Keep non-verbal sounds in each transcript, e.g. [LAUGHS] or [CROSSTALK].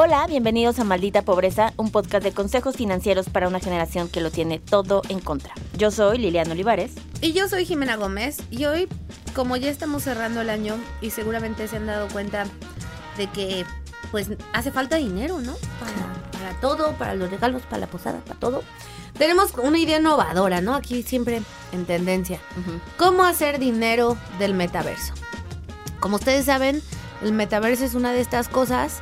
Hola, bienvenidos a Maldita Pobreza, un podcast de consejos financieros para una generación que lo tiene todo en contra. Yo soy Liliana Olivares. Y yo soy Jimena Gómez. Y hoy, como ya estamos cerrando el año y seguramente se han dado cuenta de que pues hace falta dinero, ¿no? Para, para todo, para los regalos, para la posada, para todo. Tenemos una idea innovadora, ¿no? Aquí siempre en tendencia. ¿Cómo hacer dinero del metaverso? Como ustedes saben, el metaverso es una de estas cosas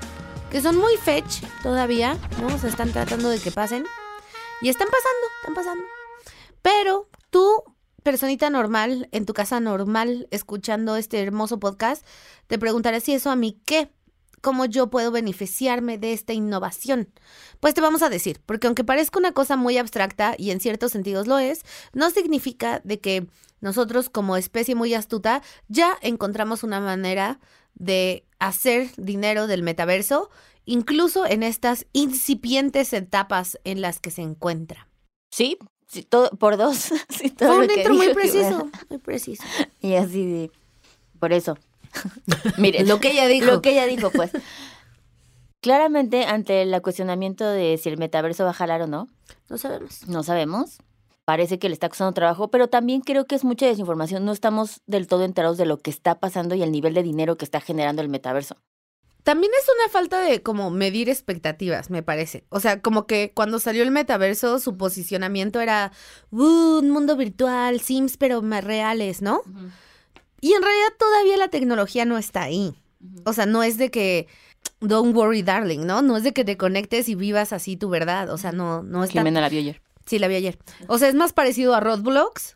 que son muy fetch todavía, ¿no? Se están tratando de que pasen. Y están pasando, están pasando. Pero tú, personita normal, en tu casa normal, escuchando este hermoso podcast, te preguntarás si eso a mí qué cómo yo puedo beneficiarme de esta innovación. Pues te vamos a decir, porque aunque parezca una cosa muy abstracta y en ciertos sentidos lo es, no significa de que nosotros como especie muy astuta ya encontramos una manera de hacer dinero del metaverso, incluso en estas incipientes etapas en las que se encuentra. Sí, sí todo, por dos. [LAUGHS] Sí, todo Fue un intro muy preciso, muy preciso. [LAUGHS] Y así de... Por eso. [LAUGHS] Miren, Lo que ella dijo. Lo que ella dijo, pues. Claramente, ante el cuestionamiento de si el metaverso va a jalar o no, No sabemos. no sabemos. Parece que le está costando trabajo, pero también creo que es mucha desinformación. No estamos del todo enterados de lo que está pasando y el nivel de dinero que está generando el metaverso. También es una falta de como medir expectativas, me parece. O sea, como que cuando salió el metaverso, su posicionamiento era "Uh, un mundo virtual, Sims, pero más reales, ¿no? Y en realidad todavía la tecnología no está ahí. O sea, no es de que don't worry, darling, ¿no? No es de que te conectes y vivas así tu verdad. O sea, no, no está. Jimena la vio ayer. Sí, la vi ayer. O sea, es más parecido a Roblox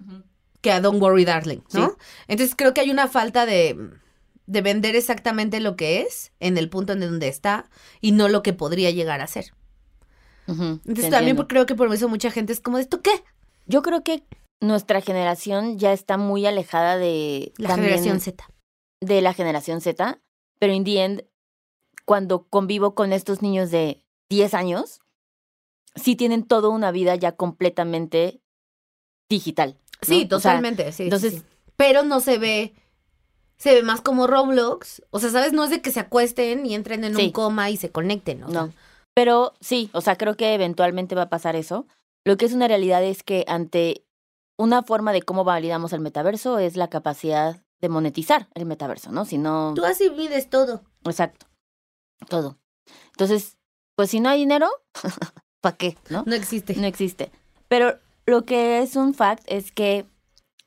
que a Don't Worry Darling, ¿no? Sí. Entonces creo que hay una falta de, de vender exactamente lo que es en el punto en donde está y no lo que podría llegar a ser. Entonces también entiendo. creo que por eso mucha gente es como, ¿esto qué? Yo creo que nuestra generación ya está muy alejada de... La también generación Z. De la generación Z, pero in the end, cuando convivo con estos niños de 10 años, sí tienen toda una vida ya completamente digital. ¿no? Sí, O sea, totalmente. sí, sí, entonces- sí. Pero no se ve, se ve más como Roblox. O sea, ¿sabes? No es de que se acuesten y entren en Sí. un coma y se conecten, ¿no? No. Pero sí, o sea, creo que eventualmente va a pasar eso. Lo que es una realidad es que ante una forma de cómo validamos el metaverso es la capacidad de monetizar el metaverso, ¿no? Si no, Tú así mides todo. exacto, todo. Entonces, pues si no hay dinero, [LAUGHS] ¿para qué? ¿No? No existe. No existe. Pero lo que es un fact es que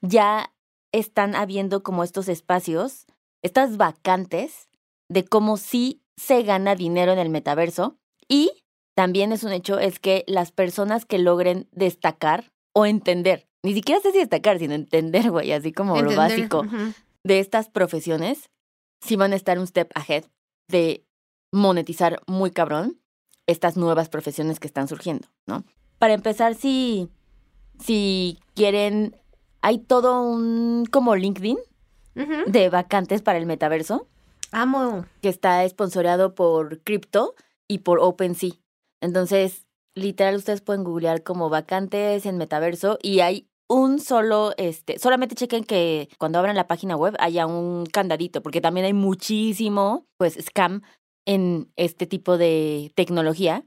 ya están habiendo como estos espacios, estas vacantes de cómo sí se gana dinero en el metaverso. Y también es un hecho, es que las personas que logren destacar o entender, ni siquiera sé si destacar, sino entender, güey, así como lo básico de estas profesiones, sí van a estar un step ahead de monetizar muy cabrón estas nuevas profesiones que están surgiendo, ¿no? Para empezar, si, si quieren, hay todo un como LinkedIn de vacantes para el metaverso Amo. que está esponsoreado por Crypto y por OpenSea. Entonces, literal, ustedes pueden googlear como vacantes en metaverso y hay un solo, este, solamente chequen que cuando abran la página web haya un candadito, porque también hay muchísimo, pues, scam en este tipo de tecnología.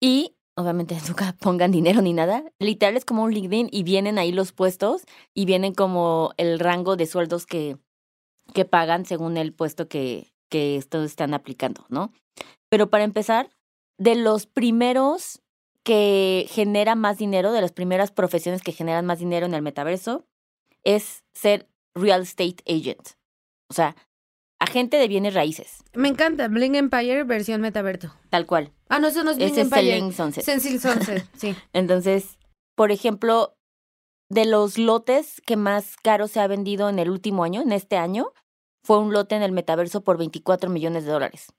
Y obviamente [LAUGHS] nunca pongan dinero ni nada. Literal es como un LinkedIn y vienen ahí los puestos y vienen como el rango de sueldos que, que pagan según el puesto que, que estos están aplicando, ¿no? Pero para empezar, de los primeros que generan más dinero, de las primeras profesiones que generan más dinero en el metaverso, es ser real estate agent. O sea, agente de bienes raíces, Me encanta. Bling Empire versión metaverso. tal cual. Ah, no, eso no es Bling Ese es Empire. Selling Sunset. Sunset, [LAUGHS] sí. Entonces, por ejemplo, de los lotes que más caro se ha vendido en el último año, en este año, fue un lote en el metaverso por 24 millones de dólares.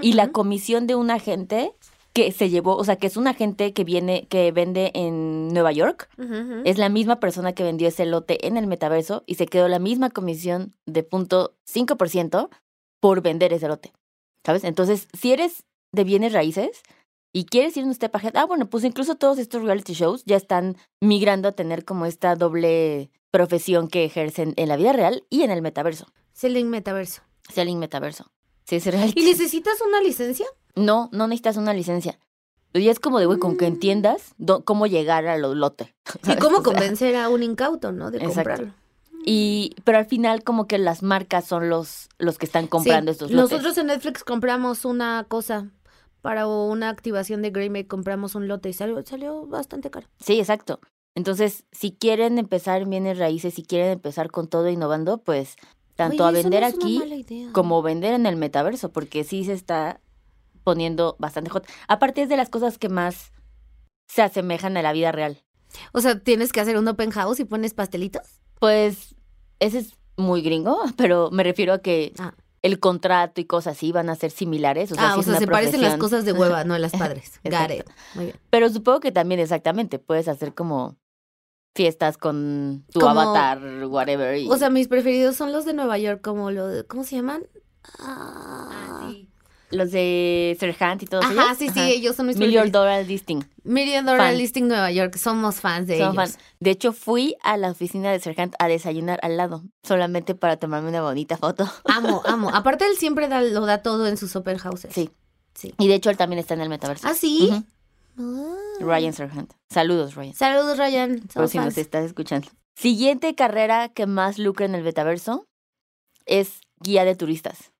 Y la comisión de un agente que se llevó, o sea, que es un agente que viene, que vende en Nueva York, es la misma persona que vendió ese lote en el metaverso y se quedó la misma comisión de punto 5% por vender ese lote. ¿Sabes? Entonces, si eres de bienes raíces y quieres ir un step ahead, ah, bueno, pues incluso todos estos reality shows ya están migrando a tener como esta doble profesión que ejercen en la vida real y en el metaverso. Selling Metaverso. Selling metaverso. Sí, es reality. ¿Y necesitas una licencia No, no necesitas una licencia. Y es como de, güey, con que Mm. entiendas do- cómo llegar a los lotes. [LAUGHS] Y cómo convencer a un incauto, ¿no? De Exacto. comprarlo. Y, pero al final como que las marcas son los, los que están comprando Sí, estos lotes. Nosotros en Netflix compramos una cosa para una activación de Greymake, compramos un lote y salió, salió bastante caro. Sí, exacto. Entonces, si quieren empezar en bienes raíces, si quieren empezar con todo innovando, pues tanto Oye, a vender no aquí como vender en el metaverso, porque sí se está poniendo bastante hot. Aparte es de las cosas que más se asemejan a la vida real. O sea, tienes que hacer un open house y pones pastelitos. Pues ese es muy gringo, [LAUGHS] pero me refiero a que Ah. el contrato y cosas así van a ser similares. O sea, ah, o sea, una se parecen las cosas de hueva, no las [LAUGHS] padres. Exacto. Muy bien. Pero supongo que también exactamente puedes hacer como fiestas con tu Como- avatar, whatever. y- O sea, mis preferidos son los de Nueva York, como lo de, ¿cómo se llaman? Ah, los de Serhant y todos Ajá, ellos. sí, sí, Ajá. ellos son mis Million. Dollar Listing. Million Dollar. Listing Nueva York, somos fans de Son ellos. fan. De hecho, fui a la oficina de Serhant a desayunar al lado, solamente para tomarme una bonita foto. Amo, [LAUGHS] amo. Aparte, él siempre da- lo da todo en sus open houses. Sí. Sí. Y de hecho, él también está en el metaverso. ¿Ah, sí? Ah. Ryan Serhant. Saludos, Ryan. Saludos, Ryan. Por Somos si nos estás escuchando. Siguiente carrera que más lucra en el metaverso es guía de turistas.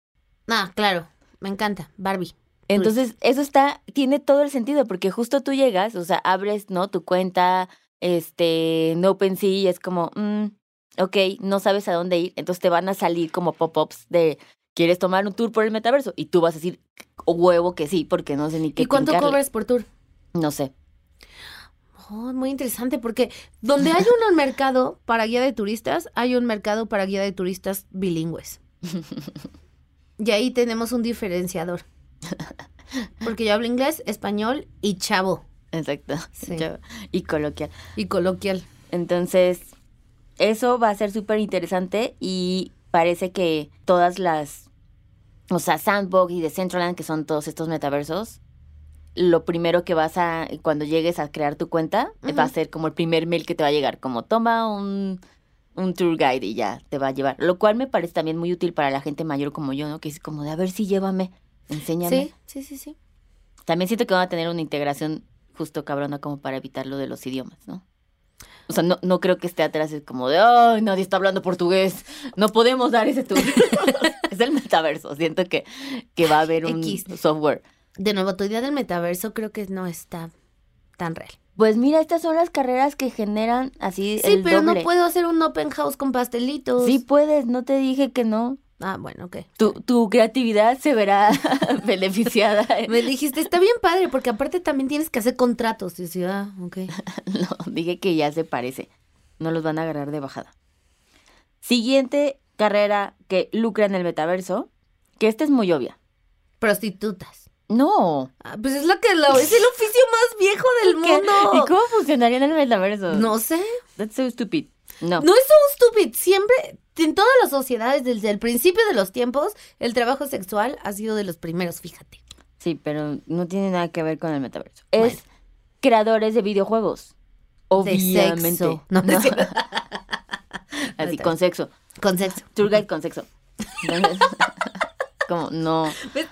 Ah, claro. Me encanta. Barbie. Entonces, eso está, tiene todo el sentido, porque justo tú llegas, o sea, abres, ¿no? Tu cuenta, este, en OpenSea, y es como, mm, ok, no sabes a dónde ir, entonces te van a salir como pop-ups de, ¿quieres tomar un tour por el metaverso? Y tú vas a decir, huevo que sí, porque no sé ni qué ¿Y cuánto cobras por tour? No sé. Oh, muy interesante, porque donde hay un [LAUGHS] mercado para guía de turistas, hay un mercado para guía de turistas bilingües. [LAUGHS] Y ahí tenemos un diferenciador. [LAUGHS] Porque yo hablo inglés, español y chavo. Exacto. Sí. Y coloquial. Y coloquial. Entonces, eso va a ser súper interesante y parece que todas las, o sea, Sandbox y Decentraland, que son todos estos metaversos, lo primero que vas a, cuando llegues a crear tu cuenta, va a ser como el primer mail que te va a llegar, como toma un, un tour guide y ya te va a llevar. Lo cual me parece también muy útil para la gente mayor como yo, ¿no? Que es como de, a ver si llévame, enséñame. Sí, sí, sí, sí. También siento que van a tener una integración justo cabrona como para evitar lo de los idiomas, ¿no? O sea, no, no creo que esté atrás es como de, ay, nadie está hablando portugués, no podemos dar ese tour. [LAUGHS] es el metaverso, siento que, que va a haber un X. software. De nuevo, tu idea del metaverso creo que no está tan real. Pues mira, estas son las carreras que generan así Sí, el pero doble. no puedo hacer un open house con pastelitos. Sí puedes, no te dije que no. Ah, bueno, ok. Tu, tu creatividad se verá [LAUGHS] beneficiada. [LAUGHS] Me dijiste, está bien padre, porque aparte también tienes que hacer contratos. Y decía, ah, ok. [LAUGHS] No, dije que ya se parece. No los van a agarrar de bajada. Siguiente carrera que lucra en el metaverso, que esta es muy obvia. Prostitutas. No. Ah, pues es la que la, es el oficio más viejo [LAUGHS] del mundo. ¿Y cómo funcionaría en el metaverso? No sé. That's so stupid. No. No es so stupid. Siempre, en todas las sociedades, desde el principio de los tiempos, el trabajo sexual ha sido de los primeros, fíjate. Sí, pero no tiene nada que ver con el metaverso. Bueno. Es creadores de videojuegos. Obviamente. sexo. No, no. [LAUGHS] Así, con sexo. Con sexo. Tour guide con sexo. [LAUGHS] Como, no.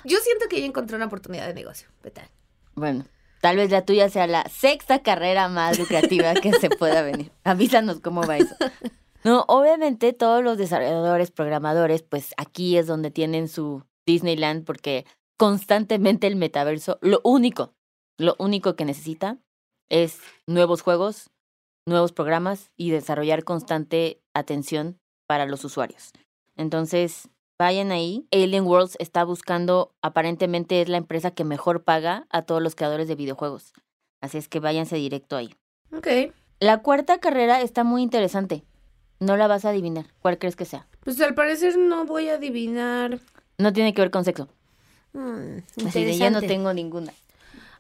Yo siento que ella encontró una oportunidad de negocio. ¿Qué tal? Bueno, tal vez la tuya sea la sexta carrera más lucrativa que se pueda venir. Avísanos cómo va eso. No, obviamente todos los desarrolladores, programadores, pues aquí es donde tienen su Disneyland porque constantemente el metaverso, lo único, lo único que necesita es nuevos juegos, nuevos programas y desarrollar constante atención para los usuarios. Entonces, vayan ahí. Alien Worlds está buscando, aparentemente es la empresa que mejor paga a todos los creadores de videojuegos. Así es que váyanse directo ahí. Ok. La cuarta carrera está muy interesante. No la vas a adivinar. ¿Cuál crees que sea? Pues al parecer no voy a adivinar. No tiene que ver con sexo. Mm, Así de ya no tengo ninguna.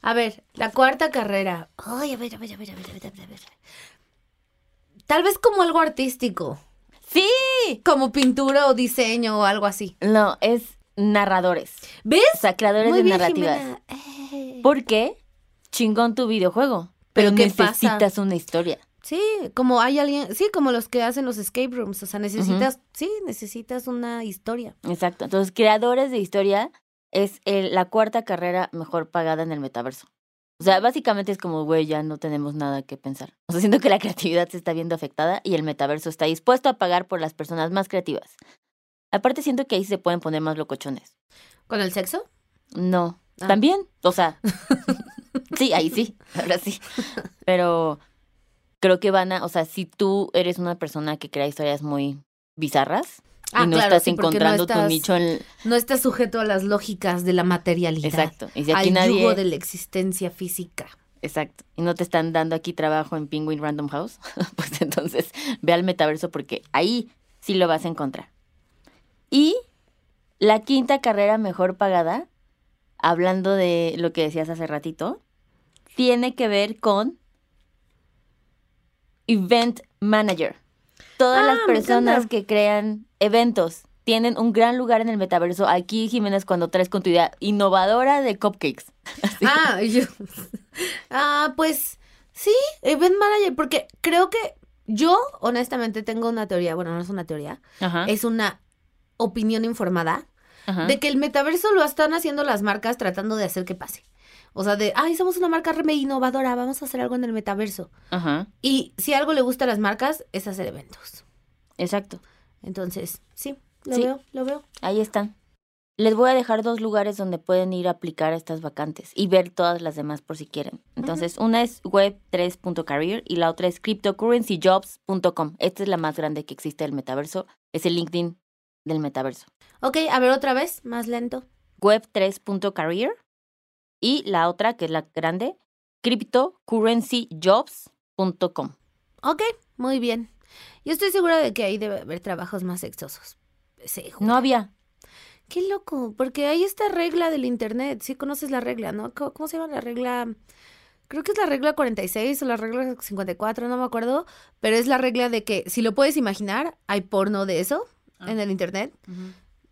A ver, la cuarta carrera. Ay, a ver, a ver, a ver, a ver, a ver, a ver. Tal vez como algo artístico. Sí. Como pintura o diseño o algo así. No, es narradores. ¿Ves? O sea, creadores Muy de bien, narrativas. Eh. ¿Por qué? Chingón tu videojuego. Pero, ¿Pero qué pasa? necesitas una historia. Sí, como hay alguien, sí, como los que hacen los escape rooms, o sea, necesitas, sí, necesitas una historia. Exacto. Entonces, creadores de historia es el- la cuarta carrera mejor pagada en el metaverso. O sea, básicamente es como, güey, ya no tenemos nada que pensar. O sea, [LAUGHS] siento que la creatividad se está viendo afectada y el metaverso está dispuesto a pagar por las personas más creativas. Aparte, siento que ahí se pueden poner más locochones. ¿Con el sexo? No, Ah. también, o sea, [LAUGHS] sí, ahí sí, ahora sí. Pero creo que van a, o sea, si tú eres una persona que crea historias muy bizarras Ah, y no claro, estás sí, porque no encontrando tu nicho en... No estás sujeto a las lógicas de la materialidad. Exacto. Y si aquí al nadie... yugo de la existencia física. Exacto. Y no te están dando aquí trabajo en Penguin Random House, [LAUGHS] pues entonces ve al metaverso porque ahí sí lo vas a encontrar. Y la quinta carrera mejor pagada, hablando de lo que decías hace ratito, tiene que ver con Event Manager. Todas Ah, las me personas que crean eventos tienen un gran lugar en el metaverso. Aquí, Jiménez, cuando traes con tu idea innovadora de cupcakes. [LAUGHS] Así. Ah, [LAUGHS] yo. Ah, pues sí, event manager, porque creo que yo, honestamente, tengo una teoría. Bueno, no es una teoría, Ajá. es una opinión informada ajá. de que el metaverso lo están haciendo las marcas tratando de hacer que pase. O sea, de, ay, somos una marca re innovadora, vamos a hacer algo en el metaverso. Ajá. Y si algo le gusta a las marcas, es hacer eventos. Exacto. Entonces, sí, lo Sí. veo, lo veo. Ahí están. Les voy a dejar dos lugares donde pueden ir a aplicar estas vacantes y ver todas las demás por si quieren. Entonces, una es web3.career y la otra es cryptocurrencyjobs.com. Esta es la más grande que existe del metaverso. Es el LinkedIn del metaverso. Ok, a ver otra vez, más lento. Web3.career y la otra, que es la grande, cryptocurrencyjobs.com. Ok, muy bien. Yo estoy segura de que ahí debe haber trabajos más sexosos. Seguro. No había. Qué loco, porque hay esta regla del internet. Sí conoces la regla, ¿no? ¿Cómo, cómo se llama la regla? Creo que es la regla 46 o la regla 54, no me acuerdo. Pero es la regla de que, si lo puedes imaginar, hay porno de eso Ah. en el internet.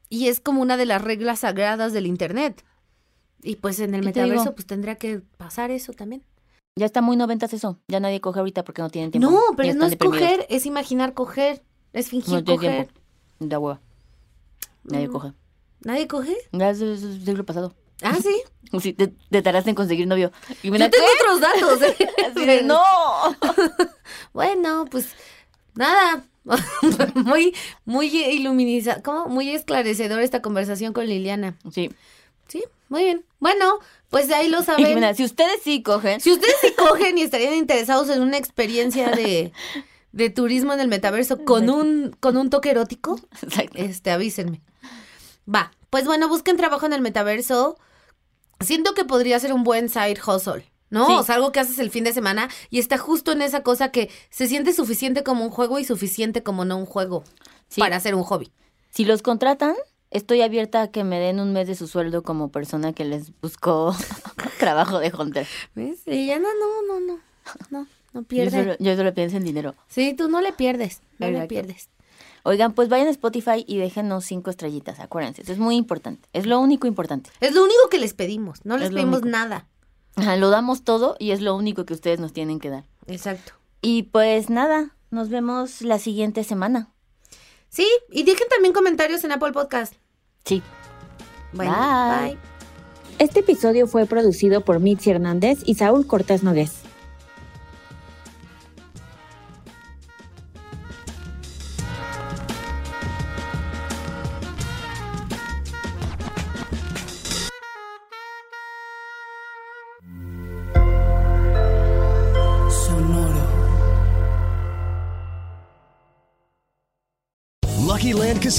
Y es como una de las reglas sagradas del internet. Y pues en el ¿Qué te digo? metaverso, pues tendría que pasar eso también. Ya está muy noventas eso. Ya nadie coge ahorita porque no tienen tiempo. No, pero no es coger, es imaginar coger. Es fingir No coger. tiempo. Da hueva. Nadie Mm. coge. ¿Nadie coge? Ya es es el siglo pasado. Ah, sí. [LAUGHS] Sí, te, te tardaste en conseguir novio. Y Yo mira, tengo otros datos. ¿eh? [LAUGHS] Así de, no. [LAUGHS] Bueno, pues nada. muy, muy iluminiza, ¿cómo? Muy esclarecedor esta conversación con Liliana. Sí. Sí, muy bien. Bueno, pues ahí lo [LAUGHS] saben. Jimena, si ustedes sí cogen, Si ustedes sí cogen y estarían interesados en una experiencia de, de turismo en el metaverso con un, con un toque erótico, Exacto. este, avísenme. Va, pues bueno, busquen trabajo en el metaverso. Siento que podría ser un buen side hustle, ¿no? Sí. O sea, algo que haces el fin de semana y está justo en esa cosa que se siente suficiente como un juego y suficiente como no un juego Sí. para hacer un hobby. si los contratan, estoy abierta a que me den un mes de su sueldo como persona que les buscó [LAUGHS] trabajo de Hunter. ¿Ves? Y ya no, no, no, no, no, no Yo pierde. solo, yo solo pienso en dinero. Sí, tú no le pierdes, no le pierdes. Oigan, pues vayan a Spotify y déjenos cinco estrellitas, acuérdense. Eso es muy importante. Es lo único importante. Es lo único que les pedimos, no les pedimos único. nada. Ajá, lo damos todo y es lo único que ustedes nos tienen que dar. Exacto. Y pues nada, nos vemos la siguiente semana. Sí, y dejen también comentarios en Apple Podcast. Sí. Bueno, Bye. bye. Este episodio fue producido por Mitzi Hernández y Saúl Cortés Nogués.